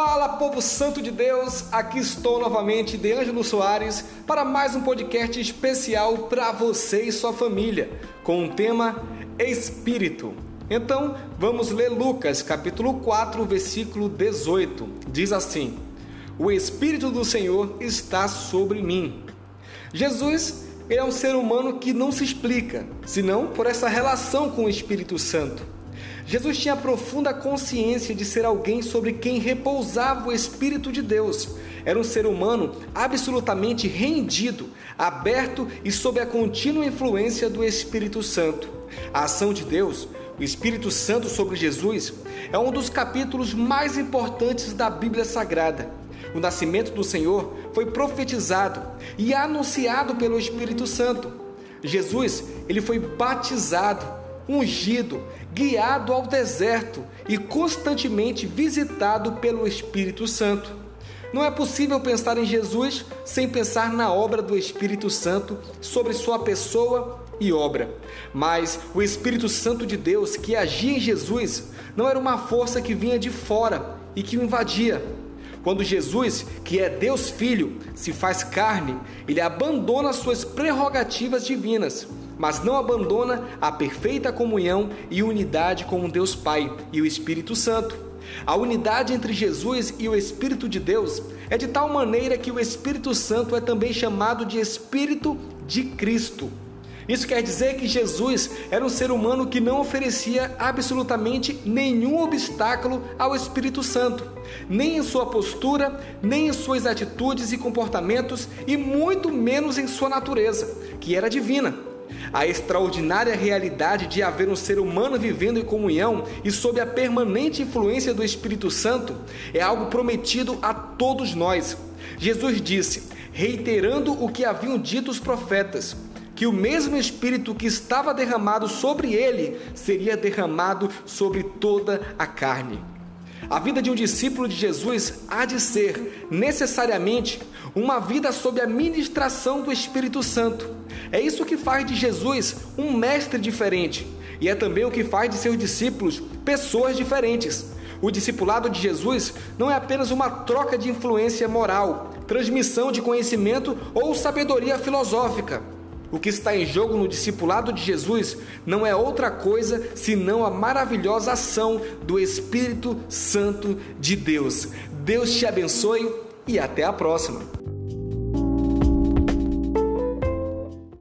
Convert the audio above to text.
Fala, povo santo de Deus! Aqui estou novamente, De Ângelo Soares, para mais um podcast especial para você e sua família, com o tema Espírito. Então, vamos ler Lucas, capítulo 4, versículo 18. Diz assim: O Espírito do Senhor está sobre mim. Jesus é um ser humano que não se explica, senão por essa relação com o Espírito Santo. Jesus tinha profunda consciência de ser alguém sobre quem repousava o Espírito de Deus. Era um ser humano absolutamente rendido, aberto e sob a contínua influência do Espírito Santo. A ação de Deus, o Espírito Santo sobre Jesus, é um dos capítulos mais importantes da Bíblia Sagrada. O nascimento do Senhor foi profetizado e anunciado pelo Espírito Santo. Jesus, ele foi batizado ungido, guiado ao deserto e constantemente visitado pelo Espírito Santo. Não é possível pensar em Jesus sem pensar na obra do Espírito Santo sobre sua pessoa e obra. Mas o Espírito Santo de Deus que agia em Jesus não era uma força que vinha de fora e que o invadia. Quando Jesus, que é Deus Filho, se faz carne, ele abandona suas prerrogativas divinas mas não abandona a perfeita comunhão e unidade com o Deus Pai e o Espírito Santo. A unidade entre Jesus e o Espírito de Deus é de tal maneira que o Espírito Santo é também chamado de Espírito de Cristo. Isso quer dizer que Jesus era um ser humano que não oferecia absolutamente nenhum obstáculo ao Espírito Santo, nem em sua postura, nem em suas atitudes e comportamentos, e muito menos em sua natureza, que era divina. A extraordinária realidade de haver um ser humano vivendo em comunhão e sob a permanente influência do Espírito Santo é algo prometido a todos nós. Jesus disse, reiterando o que haviam dito os profetas, que o mesmo Espírito que estava derramado sobre ele seria derramado sobre toda a carne. A vida de um discípulo de Jesus há de ser, necessariamente, uma vida sob a ministração do Espírito Santo. É isso que faz de Jesus um mestre diferente e é também o que faz de seus discípulos pessoas diferentes. O discipulado de Jesus não é apenas uma troca de influência moral, transmissão de conhecimento ou sabedoria filosófica. O que está em jogo no discipulado de Jesus não é outra coisa senão a maravilhosa ação do Espírito Santo de Deus. Deus te abençoe e até a próxima.